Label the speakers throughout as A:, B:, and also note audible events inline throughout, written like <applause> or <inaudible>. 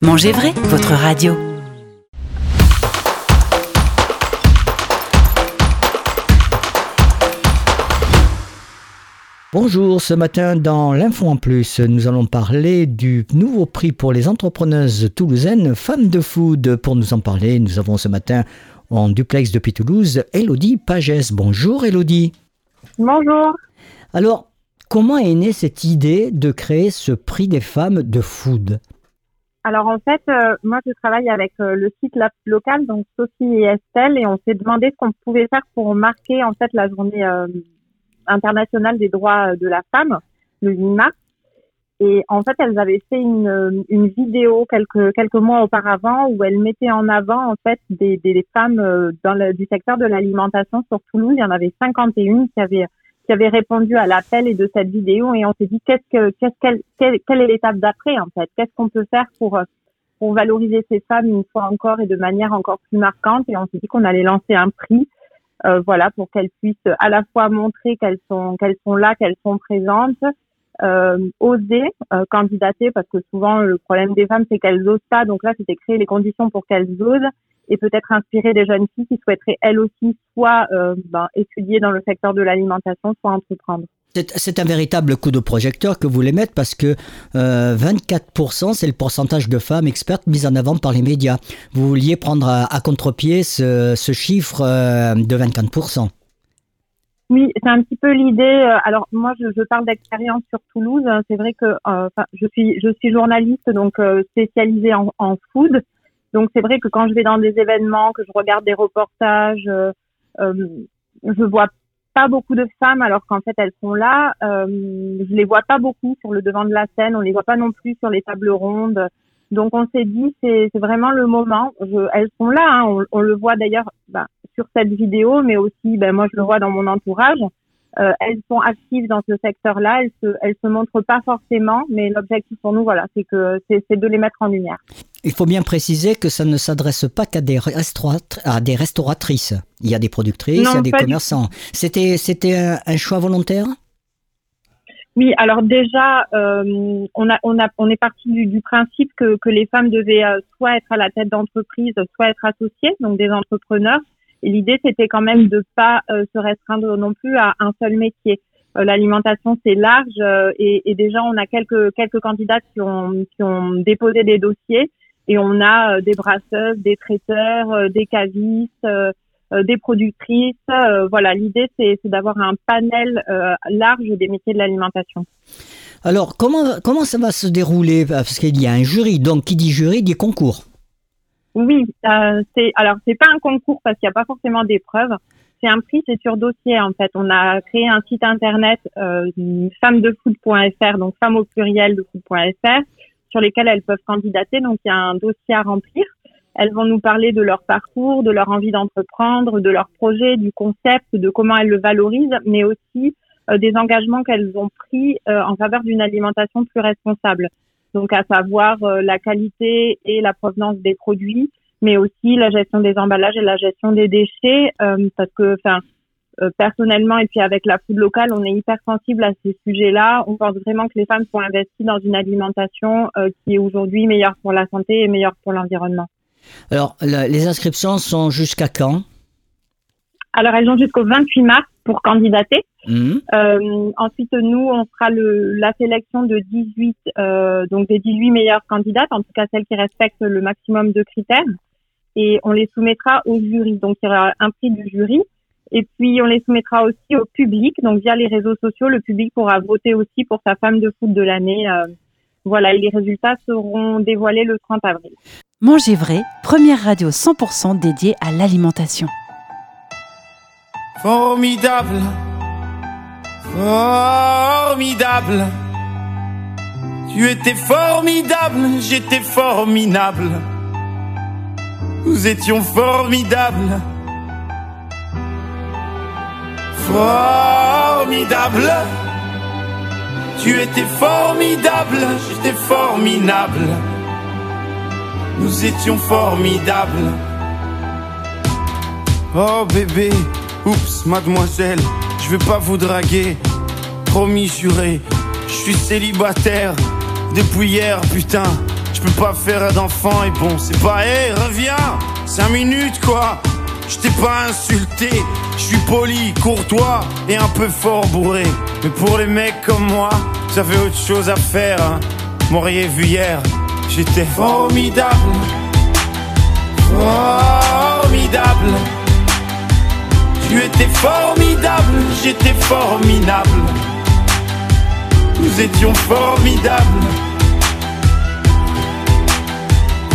A: Mangez vrai, votre radio.
B: Bonjour, ce matin dans l'Info en Plus, nous allons parler du nouveau prix pour les entrepreneuses toulousaines Femmes de Food. Pour nous en parler, nous avons ce matin en duplex depuis Toulouse Elodie Pagès. Bonjour Elodie.
C: Bonjour.
B: Alors, comment est née cette idée de créer ce prix des femmes de food?
C: Alors en fait, euh, moi je travaille avec euh, le site Lab local, donc Sophie et Estelle, et on s'est demandé ce qu'on pouvait faire pour marquer en fait la journée euh, internationale des droits de la femme, le 8 mars. Et en fait, elles avaient fait une, une vidéo quelques quelques mois auparavant où elles mettaient en avant en fait des, des, femmes dans le, du secteur de l'alimentation sur Toulouse. Il y en avait 51 qui avaient qui avait répondu à l'appel et de cette vidéo et on s'est dit quelle, est l'étape d'après en fait? Qu'est-ce qu'on peut faire pour pour valoriser ces femmes une fois encore et de manière encore plus marquante? Et on s'est dit qu'on allait lancer un prix euh, voilà pour qu'elles puissent à la fois montrer qu'elles sont qu'elles sont là qu'elles sont présentes euh, oser euh, candidater parce que souvent le problème des femmes c'est qu'elles osent pas. Donc là c'était créer les conditions pour qu'elles osent et peut-être inspirer des jeunes filles qui souhaiteraient elles aussi soit euh, ben, étudier dans le secteur de l'alimentation, soit entreprendre.
B: C'est un véritable coup de projecteur que vous voulez mettre parce que 24%, c'est le pourcentage de femmes expertes mises en avant par les médias. Vous vouliez prendre à, contre-pied ce, ce, chiffre de 24%.
C: Oui, c'est un petit peu l'idée. Alors moi, je, je parle d'expérience sur Toulouse. C'est vrai que euh, je suis je suis journaliste donc spécialisée en, en food. Donc c'est vrai que quand je vais dans des événements, que je regarde des reportages, euh, euh, je vois pas beaucoup de femmes alors qu'en fait elles sont là. Euh, je les vois pas beaucoup sur le devant de la scène, on les voit pas non plus sur les tables rondes. Donc on s'est dit c'est vraiment le moment. Elles sont là, hein. on, on, le voit d'ailleurs bah, sur cette vidéo, mais aussi ben, moi je le vois dans mon entourage. Euh, elles sont actives dans ce secteur-là, elles se, elles se montrent pas forcément, mais l'objectif pour nous, voilà, c'est que c'est de les mettre en lumière.
B: Il faut bien préciser que ça ne s'adresse pas qu'à des, à des restauratrices. Il y a des productrices, il y a des commerçants. C'était c'était un, choix volontaire?
C: Oui, alors déjà, euh, on, a, on, a, on est parti du, du principe que, que les femmes devaient euh, soit être à la tête d'entreprise, soit être associées, donc des entrepreneurs. L'idée, c'était quand même de pas euh, se restreindre non plus à un seul métier. Euh, l'alimentation, c'est large euh, et, et, déjà, on a quelques quelques candidats qui ont qui ont déposé des dossiers et on a des brasseuses, des traiteurs, des cavistes, des productrices. voilà, l'idée, c'est d'avoir un panel large des métiers de l'alimentation.
B: Alors, comment comment ça va se dérouler? Parce qu'il y a un jury, donc qui dit jury dit concours.
C: Oui, euh, c'est alors c'est pas un concours parce qu'il n'y a pas forcément d'épreuves. C'est un prix, c'est sur dossier en fait. On a créé un site internet euh, femmedefood.fr, donc femme au pluriel de food.fr, sur lesquels elles peuvent candidater. Donc il y a un dossier à remplir. Elles vont nous parler de leur parcours, de leur envie d'entreprendre, de leur projet, du concept, de comment elles le valorisent, mais aussi euh, des engagements qu'elles ont pris euh, en faveur d'une alimentation plus responsable donc à savoir euh, la qualité et la provenance des produits, mais aussi la gestion des emballages et la gestion des déchets, euh, parce que, enfin, euh, personnellement et puis avec la food locale, on est hyper sensible à ces sujets-là. On pense vraiment que les femmes sont investies dans une alimentation qui est aujourd'hui meilleure pour la santé et meilleure pour l'environnement.
B: Alors, les inscriptions sont jusqu'à quand?
C: Alors, elles ont jusqu'au 28 mars pour candidater. Mhm. Euh, ensuite, nous, on fera le, la sélection de 18, euh, donc des 18 meilleures candidates, en tout cas celles qui respectent le maximum de critères, et on les soumettra au jury. Donc, il y aura un prix du jury, et puis on les soumettra aussi au public. Donc, via les réseaux sociaux, le public pourra voter aussi pour sa femme de foot de l'année. Euh, voilà, et les résultats seront dévoilés le 30 avril.
A: Manger vrai, première radio 100% dédiée à l'alimentation.
D: Formidable, formidable. Tu étais formidable, j'étais formidable. Nous étions formidables. Formidable. Tu étais formidable, j'étais formidable. Nous étions formidables. Oh bébé, Oups, mademoiselle, je vais pas vous draguer. Promis, juré, je suis célibataire depuis hier, putain. Je peux pas faire d'enfant et bon, c'est pas, hé, reviens, cinq minutes quoi. Je t'ai pas insulté, je suis poli, courtois et un peu fort bourré. Mais pour les mecs comme moi, j'avais autre chose à faire. Hein. M'auriez vu hier, j'étais formidable. Formidable. Tu étais formidable, j'étais formidable. Nous étions formidables.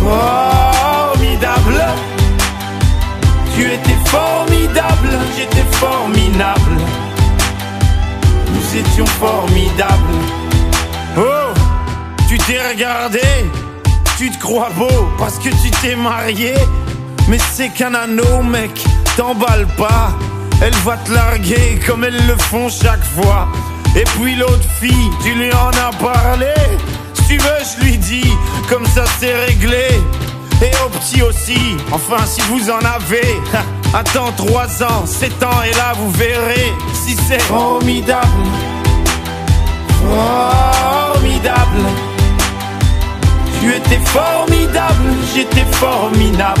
D: Formidable. Tu étais formidable, j'étais formidable. Nous étions formidables. Oh, tu t'es regardé, tu te crois beau parce que tu t'es marié. Mais c'est qu'un anneau, mec, t'emballe pas. Elle va te larguer comme elles le font chaque fois. Et puis l'autre fille, tu lui en as parlé. Si tu veux, je lui dis, comme ça c'est réglé. Et au petit aussi, enfin si vous en avez. Attends 3 ans, 7 ans et là vous verrez si c'est formidable. Formidable. Tu étais formidable, j'étais formidable.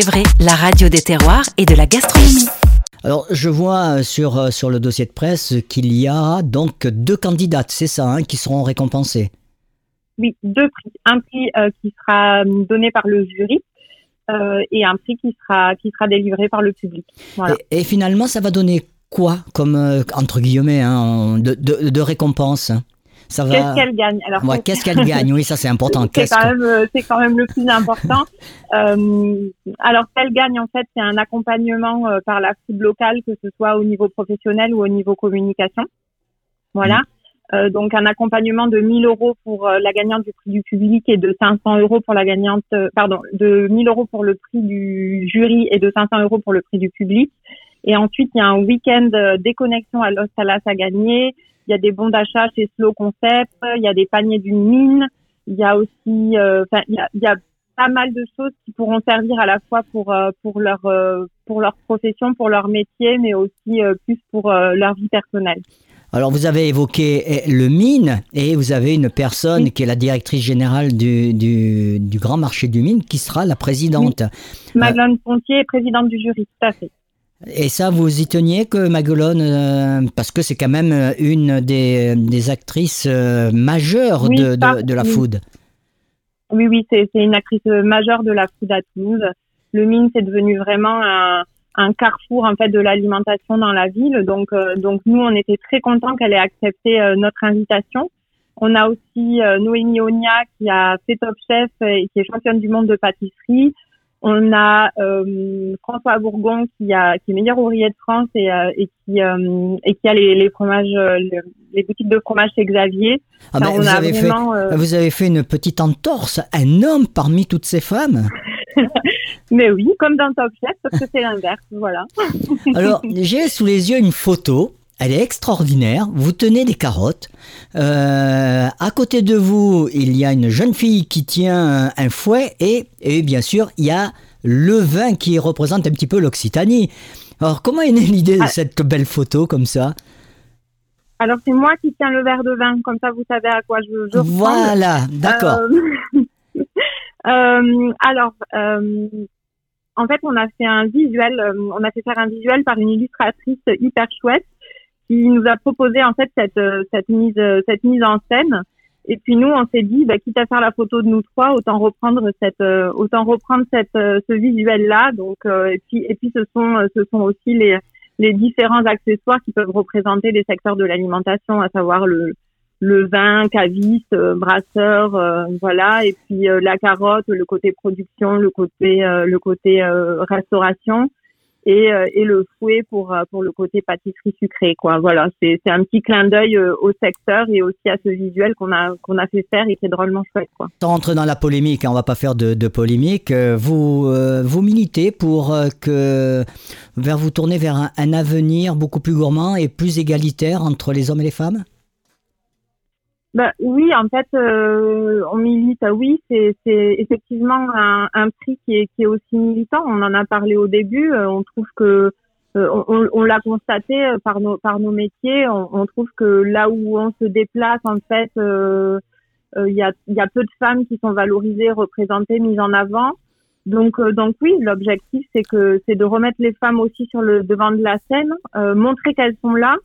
A: Vrai, la radio des terroirs et de la gastronomie.
B: Alors, je vois euh, sur, euh, sur le dossier de presse qu'il y a donc deux candidates, c'est ça, hein, qui seront récompensées.
C: Oui, deux prix. Un prix euh, qui sera donné par le jury et un prix qui sera, qui sera délivré par le public. Voilà.
B: Et, finalement, ça va donner quoi comme, entre guillemets, hein, de, de, de récompense?
C: Qu'est-ce qu'elle gagne?
B: Alors, qu'est-ce qu'elle gagne? Oui, ça c'est important. <laughs>
C: c'est quand, même, euh, c'est quand même le plus important. <laughs> euh, alors, qu'elle gagne, en fait, c'est un accompagnement euh, par la food locale, que ce soit au niveau professionnel ou au niveau communication. Voilà. Mm. Euh, donc, un accompagnement de 1000 euros pour la gagnante du prix du public et de 500 euros pour la gagnante, pardon, de 1000 euros pour le prix du jury et de 500 euros pour le prix du public. Et ensuite, il y a un week-end déconnexion à Los Salas à gagner. Il y a des bons d'achat chez Slow Concept, il y a des paniers d'une mine, il y a aussi, euh, enfin, il, y a, pas mal de choses qui pourront servir à la fois pour euh, pour leur euh, pour leur profession, pour leur métier, mais aussi plus pour leur vie personnelle.
B: Alors vous avez évoqué eh, le mine et vous avez une personne qui est la directrice générale du, du, du, grand marché du mine qui sera la présidente.
C: Oui. Pontier est présidente du jury, tout à fait.
B: Et ça, vous y teniez que Maguelone, euh, parce que c'est quand même euh, une des, des actrices euh, majeures de, de, la food.
C: Oui, oui, c'est une actrice majeure de la food à Toulouse. Le Mine, c'est devenu vraiment un, un, carrefour en fait de l'alimentation dans la ville. Donc, donc nous, on était très contents qu'elle ait accepté notre invitation. On a aussi Noémie Onia qui a fait Top Chef et qui est championne du monde de pâtisserie. On a euh, François Bourgon qui a qui est meilleur ouvrier de France et, euh, et qui euh, et qui a les, les fromages les, boutiques de fromage chez Xavier.
B: Ah ben, vous, avez fait, vous avez fait une petite entorse, un homme parmi toutes ces femmes. <laughs>
C: Mais oui, comme dans Top Chef, parce que c'est l'inverse, voilà.
B: Alors, j'ai sous les yeux une photo elle est extraordinaire. Vous tenez des carottes. Euh, à côté de vous, il y a une jeune fille qui tient un fouet et, et bien sûr, il y a le vin qui représente un petit peu l'Occitanie. Alors, comment est née l'idée de
C: Ah.
B: cette belle photo comme ça?
C: Alors c'est moi qui tiens le verre de vin, comme ça vous savez à quoi je, je.
B: Voilà, d'accord.
C: Euh, <laughs> euh, alors, euh, en fait, on a fait un visuel, euh, on a fait faire un visuel par une illustratrice hyper chouette qui nous a proposé en fait cette euh, cette mise euh, cette mise en scène. Et puis nous, on s'est dit, bah, quitte à faire la photo de nous trois, autant reprendre cette euh, autant reprendre cette ce visuel là. Donc euh, et puis et puis ce sont ce sont aussi les les différents accessoires qui peuvent représenter les secteurs de l'alimentation, à savoir le le vin, caviste, brasseur, voilà, et puis la carotte, le côté production, le côté le côté restauration et, euh, et le fouet pour euh, pour le côté pâtisserie sucrée quoi. Voilà, c'est c'est un petit clin d'œil euh, au secteur et aussi à ce visuel qu'on a qu'on a fait faire et qui drôlement chouette quoi.
B: Rentrer dans la polémique, hein, on va pas faire de, de polémique. Vous, euh, vous militez pour euh, que vers vous tourner vers un avenir beaucoup plus gourmand et plus égalitaire entre les hommes et les femmes?
C: Bah, oui, en fait, euh, on milite. euh, Oui, c'est c'est effectivement un, un prix qui est, qui est aussi militant. On en a parlé au début. euh, on trouve que euh, on, on- l'a constaté euh, par nos par nos métiers. On, on trouve que là où on se déplace, en fait, euh, euh, il y a il y a peu de femmes qui sont valorisées, représentées, mises en avant. Donc euh, donc oui, l'objectif c'est que c'est de remettre les femmes aussi sur le devant de la scène, euh, montrer qu'elles sont là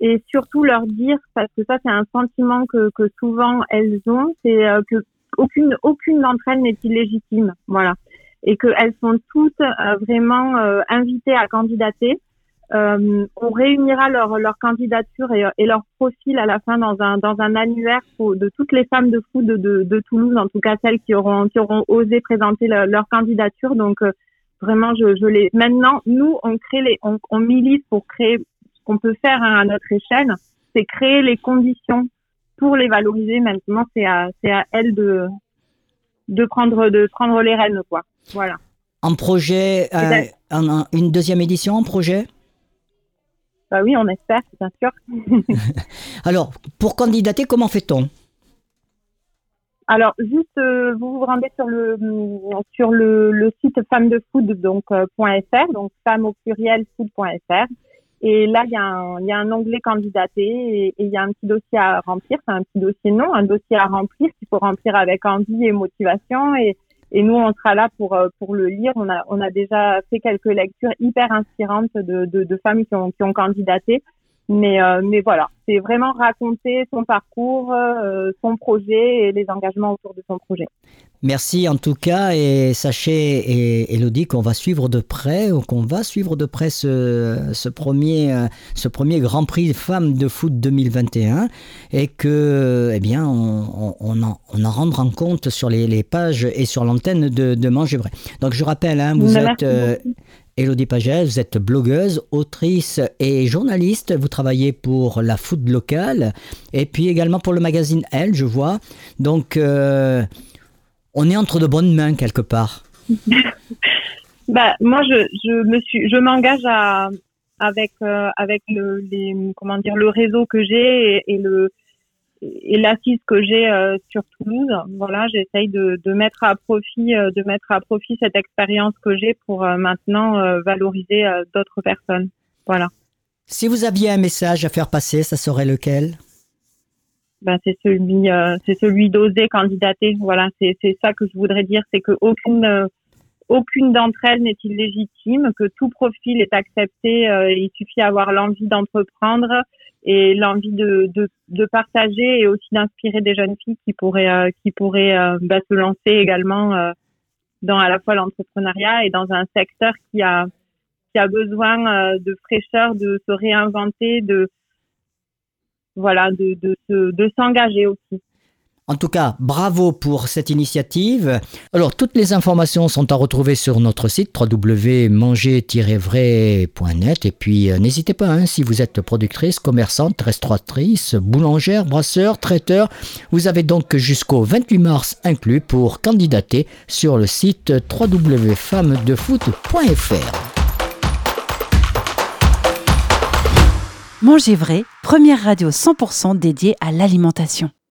C: et surtout leur dire parce que ça c'est un sentiment que, que souvent elles ont c'est euh, que aucune aucune d'entre elles n'est illégitime voilà. Et qu'elles sont toutes euh, vraiment euh, invitées à candidater. Euh, on réunira leur leur candidature et, et leur profil à la fin dans un dans un annuaire de toutes les femmes de foot de, de, de Toulouse en tout cas celles qui auront qui auront osé présenter leur, candidature. Donc euh, vraiment je, je les maintenant nous on crée les on, on milite pour créer qu'on peut faire hein, à notre échelle, c'est créer les conditions pour les valoriser. Maintenant, c'est à, c'est à elles de, de prendre, de prendre les rênes, quoi. Voilà.
B: En projet, euh, une deuxième édition en projet?
C: Bah oui, on espère, bien sûr. <laughs>
B: Alors, pour candidater, comment fait-on?
C: Alors, juste, euh, vous vous rendez sur le sur le, le site femme de food donc euh, .fr, donc femme au pluriel food.fr. Et là, il y, a un- y a un onglet candidater et il y a un petit dossier à remplir. C'est un petit dossier non, un dossier à remplir qu'il faut remplir avec envie et motivation. Et, et nous, on sera là pour euh, pour le lire. On a on a déjà fait quelques lectures hyper inspirantes de de, de femmes qui ont qui ont candidaté. Mais euh, mais voilà, c'est vraiment raconter son parcours, euh, son projet et les engagements autour de son projet.
B: Merci en tout cas et sachez et Elodie qu'on va suivre de près ou qu'on va suivre de près ce, ce premier euh, ce premier Grand Prix Femmes de foot 2021 et que eh bien on, en, on en rendra compte sur les, les pages et sur l'antenne de, de Manger Vrai. Donc je rappelle hein, vous
C: Merci
B: êtes euh. Elodie Pagès, vous êtes blogueuse, autrice et journaliste. Vous travaillez pour la food locale et puis également pour le magazine Elle, je vois. Donc, euh, on est entre de bonnes mains quelque part. <laughs>
C: Bah moi je me suis je m'engage avec euh, avec le comment dire le réseau que j'ai et le et l'assise que j'ai euh, sur Toulouse. Voilà, j'essaye de, de mettre à profit euh, de mettre à profit cette expérience que j'ai pour euh, maintenant euh, valoriser euh, d'autres personnes. Voilà.
B: Si vous aviez un message à faire passer, ça serait lequel?
C: Ben c'est celui euh, c'est celui d'oser candidater voilà c'est c'est ça que je voudrais dire c'est que aucune euh, aucune d'entre elles n'est illégitime que tout profil est accepté euh, il suffit d'avoir l'envie d'entreprendre et l'envie de, de de partager et aussi d'inspirer des jeunes filles qui pourraient euh, qui pourraient euh, ben, se lancer également euh, dans à la fois l'entrepreneuriat et dans un secteur qui a qui a besoin euh, de fraîcheur de se réinventer de voilà, de, de, de s'engager aussi.
B: En tout cas, bravo pour cette initiative. Alors, toutes les informations sont à retrouver sur notre site www.manger-vrai.net. Et puis, euh, n'hésitez pas, hein, si vous êtes productrice, commerçante, restauratrice, boulangère, brasseur, traiteur, vous avez donc jusqu'au 28 mars inclus pour candidater sur le site www.femmedefoot.fr.
A: Manger vrai, première radio 100% dédiée à l'alimentation.